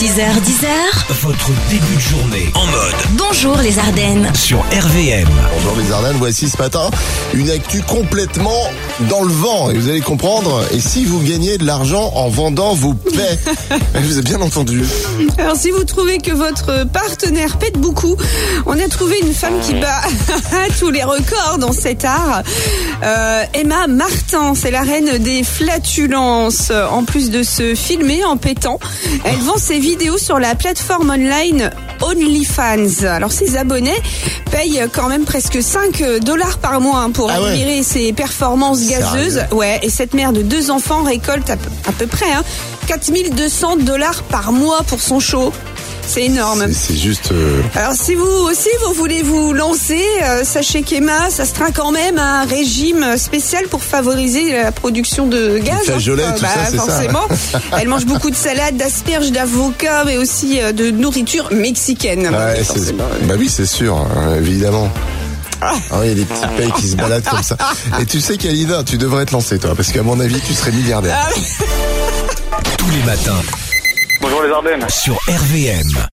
6h10h, Votre début de journée en mode bonjour les Ardennes. sur RVM. Bonjour les Ardennes, voici ce matin une actu complètement dans le vent et vous allez comprendre. Et si vous gagnez de l'argent en vendant vos paix Vous avez bien entendu. Alors si vous trouvez que votre partenaire pète beaucoup, on a trouvé une femme qui bat tous les records dans cet art. Euh, Emma Martin, c'est la reine des flatulences. En plus de se filmer en pétant, elle vend ses sur la plateforme online OnlyFans. Alors ses abonnés payent quand même presque 5 dollars par mois hein, pour Ah ouais. admirer ses performances gazeuses. Ouais, et cette mère de deux enfants récolte à peu, à peu près hein, 4200 dollars par mois pour son show. C'est énorme. C'est- juste. euh, Alors si vous aussi vous voulez vous lancer, euh, sachez qu'Emma s'astreint quand même à un régime spécial pour favoriser la production de gaz. hein. flageolets, tout ça, c'est ça. forcément. Elle mange beaucoup de salades, d'asperges, d'avocats, mais aussi euh, de nourriture mexicaine. ouais, c'est- Forcément. bah oui, c'est sûr, hein, évidemment. Ah, il y a des petits payes qui se baladent comme ça. Et tu sais, Kalina, tu devrais te lancer, toi, parce qu'à mon avis, tu serais milliardaire. Ah, Tous les matins sur RVM.